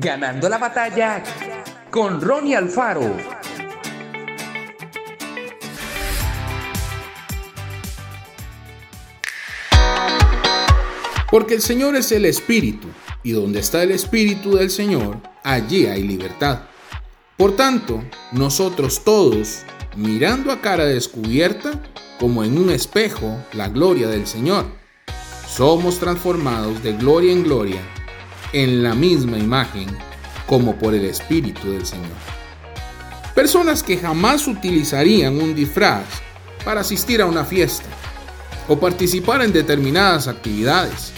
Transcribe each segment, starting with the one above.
Ganando la batalla con Ronnie Alfaro. Porque el Señor es el Espíritu, y donde está el Espíritu del Señor, allí hay libertad. Por tanto, nosotros todos, mirando a cara descubierta, como en un espejo, la gloria del Señor, somos transformados de gloria en gloria en la misma imagen como por el Espíritu del Señor. Personas que jamás utilizarían un disfraz para asistir a una fiesta o participar en determinadas actividades.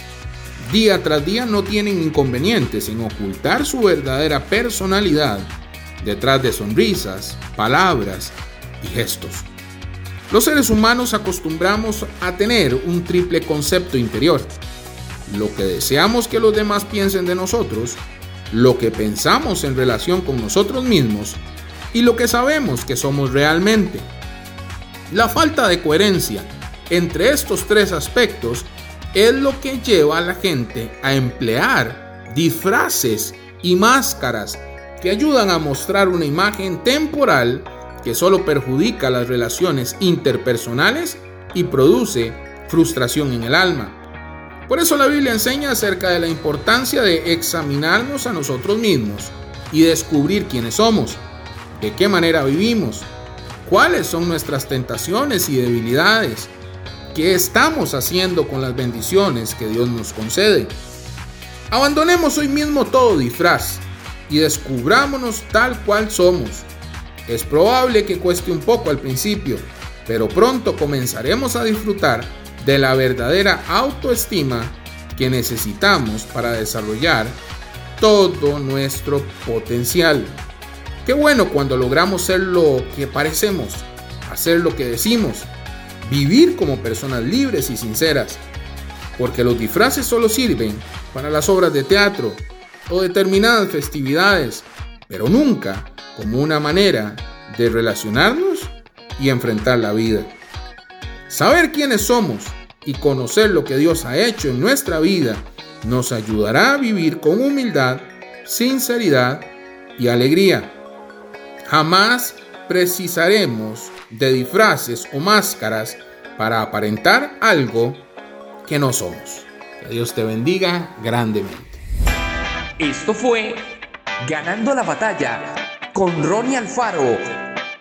Día tras día no tienen inconvenientes en ocultar su verdadera personalidad detrás de sonrisas, palabras y gestos. Los seres humanos acostumbramos a tener un triple concepto interior. Lo que deseamos que los demás piensen de nosotros, lo que pensamos en relación con nosotros mismos y lo que sabemos que somos realmente. La falta de coherencia entre estos tres aspectos es lo que lleva a la gente a emplear disfraces y máscaras que ayudan a mostrar una imagen temporal que solo perjudica las relaciones interpersonales y produce frustración en el alma. Por eso la Biblia enseña acerca de la importancia de examinarnos a nosotros mismos y descubrir quiénes somos, de qué manera vivimos, cuáles son nuestras tentaciones y debilidades, qué estamos haciendo con las bendiciones que Dios nos concede. Abandonemos hoy mismo todo disfraz y descubrámonos tal cual somos es probable que cueste un poco al principio, pero pronto comenzaremos a disfrutar de la verdadera autoestima que necesitamos para desarrollar todo nuestro potencial. Qué bueno cuando logramos ser lo que parecemos, hacer lo que decimos, vivir como personas libres y sinceras, porque los disfraces solo sirven para las obras de teatro o determinadas festividades, pero nunca como una manera de relacionarnos y enfrentar la vida. Saber quiénes somos y conocer lo que Dios ha hecho en nuestra vida nos ayudará a vivir con humildad, sinceridad y alegría. Jamás precisaremos de disfraces o máscaras para aparentar algo que no somos. Dios te bendiga grandemente. Esto fue Ganando la batalla con Ronnie Alfaro.